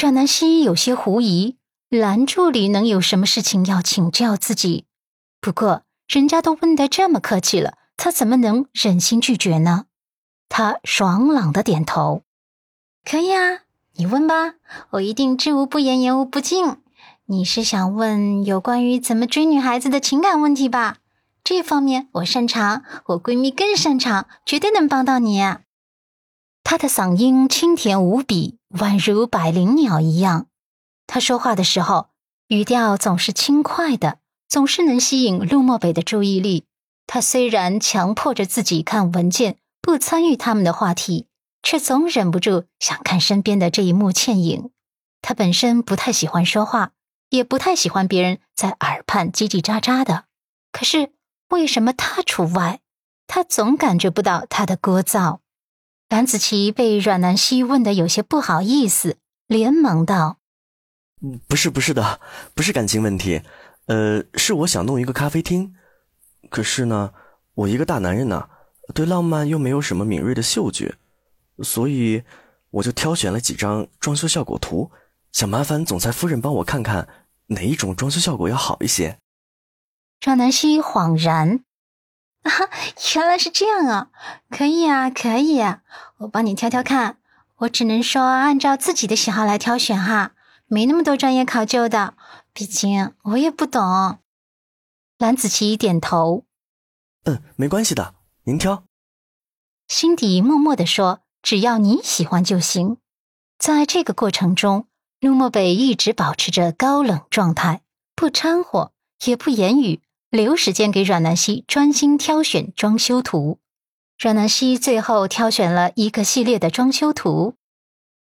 阮南希有些狐疑，蓝助理能有什么事情要请教自己？不过人家都问得这么客气了，他怎么能忍心拒绝呢？他爽朗的点头：“可以啊，你问吧，我一定知无不言，言无不尽。你是想问有关于怎么追女孩子的情感问题吧？这方面我擅长，我闺蜜更擅长，绝对能帮到你。”他的嗓音清甜无比。宛如百灵鸟一样，他说话的时候语调总是轻快的，总是能吸引陆漠北的注意力。他虽然强迫着自己看文件，不参与他们的话题，却总忍不住想看身边的这一幕倩影。他本身不太喜欢说话，也不太喜欢别人在耳畔叽叽喳喳的。可是为什么他除外？他总感觉不到他的聒噪。蓝子琪被阮南希问的有些不好意思，连忙道：“不是，不是的，不是感情问题，呃，是我想弄一个咖啡厅，可是呢，我一个大男人呢，对浪漫又没有什么敏锐的嗅觉，所以我就挑选了几张装修效果图，想麻烦总裁夫人帮我看看哪一种装修效果要好一些。”阮南希恍然。啊，原来是这样啊！可以啊，可以，啊我帮你挑挑看。我只能说按照自己的喜好来挑选哈，没那么多专业考究的，毕竟我也不懂。蓝子琪点头，嗯，没关系的，您挑。心底默默的说：“只要你喜欢就行。”在这个过程中，陆漠北一直保持着高冷状态，不掺和，也不言语。留时间给阮南希专心挑选装修图。阮南希最后挑选了一个系列的装修图，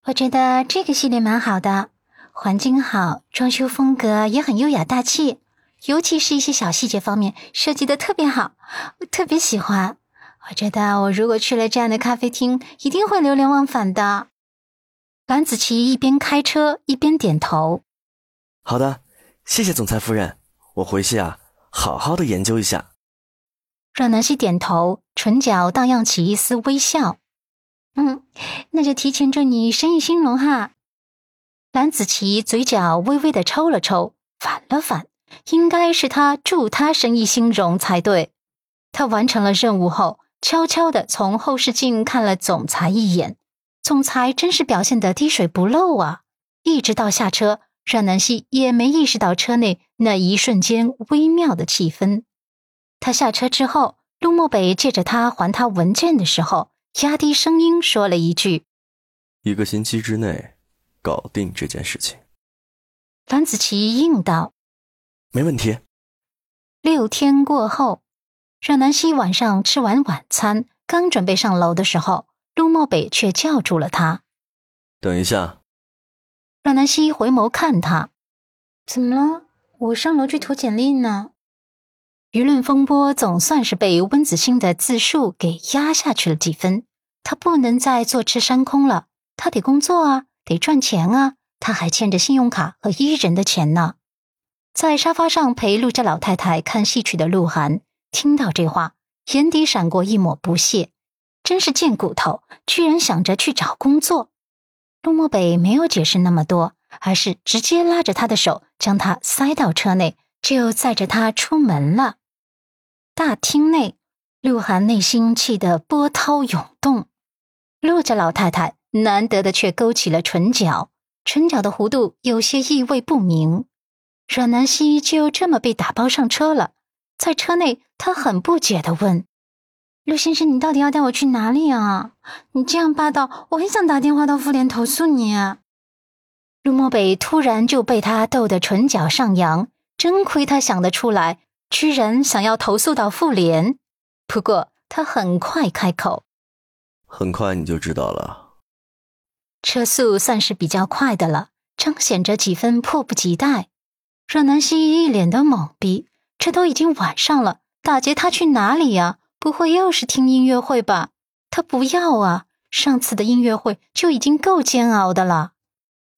我觉得这个系列蛮好的，环境好，装修风格也很优雅大气，尤其是一些小细节方面设计的特别好，我特别喜欢。我觉得我如果去了这样的咖啡厅，一定会流连忘返的。蓝子琪一边开车一边点头：“好的，谢谢总裁夫人，我回去啊。”好好的研究一下。阮南希点头，唇角荡漾起一丝微笑。嗯，那就提前祝你生意兴隆哈。蓝子琪嘴角微微的抽了抽，反了反，应该是他祝他生意兴隆才对。他完成了任务后，悄悄的从后视镜看了总裁一眼。总裁真是表现的滴水不漏啊！一直到下车。阮南希也没意识到车内那一瞬间微妙的气氛。他下车之后，陆漠北借着他还他文件的时候，压低声音说了一句：“一个星期之内搞定这件事情。”樊子琪应道：“没问题。”六天过后，阮南希晚上吃完晚餐，刚准备上楼的时候，陆漠北却叫住了他：“等一下。”阮南希回眸看他，怎么了？我上楼去投简历呢。舆论风波总算是被温子星的自述给压下去了几分。他不能再坐吃山空了，他得工作啊，得赚钱啊。他还欠着信用卡和伊人的钱呢。在沙发上陪陆家老太太看戏曲的鹿晗听到这话，眼底闪过一抹不屑，真是贱骨头，居然想着去找工作。陆漠北没有解释那么多，而是直接拉着他的手，将他塞到车内，就载着他出门了。大厅内，鹿晗内心气得波涛涌动。陆家老太太难得的却勾起了唇角，唇角的弧度有些意味不明。阮南希就这么被打包上车了，在车内，他很不解的问。陆先生，你到底要带我去哪里啊？你这样霸道，我很想打电话到妇联投诉你。陆漠北突然就被他逗得唇角上扬，真亏他想得出来，居然想要投诉到妇联。不过他很快开口：“很快你就知道了。”车速算是比较快的了，彰显着几分迫不及待。阮南希一脸的懵逼，这都已经晚上了，打劫他去哪里呀？不会又是听音乐会吧？他不要啊！上次的音乐会就已经够煎熬的了。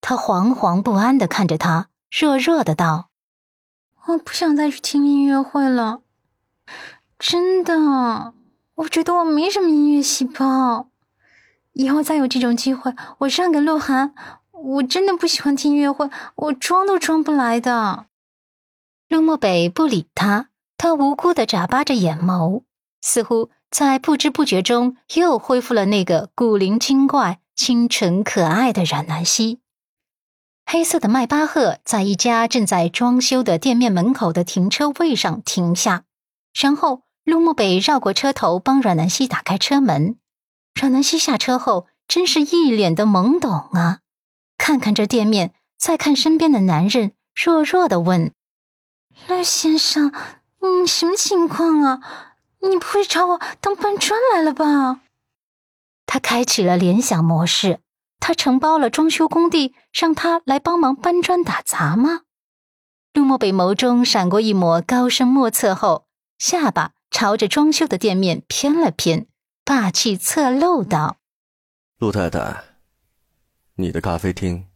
他惶惶不安的看着他，热热的道：“我不想再去听音乐会了，真的，我觉得我没什么音乐细胞。以后再有这种机会，我让给鹿晗，我真的不喜欢听音乐会，我装都装不来的。陆漠北不理他，他无辜的眨巴着眼眸，似乎在不知不觉中又恢复了那个古灵精怪、清纯可爱的冉南希。黑色的迈巴赫在一家正在装修的店面门口的停车位上停下，然后陆慕北绕过车头帮阮南希打开车门。阮南希下车后，真是一脸的懵懂啊！看看这店面，再看身边的男人，弱弱的问。陆先生，你什么情况啊？你不会找我当搬砖来了吧？他开启了联想模式，他承包了装修工地，让他来帮忙搬砖打杂吗？陆漠北眸中闪过一抹高深莫测后，下巴朝着装修的店面偏了偏，霸气侧漏道：“陆太太，你的咖啡厅。”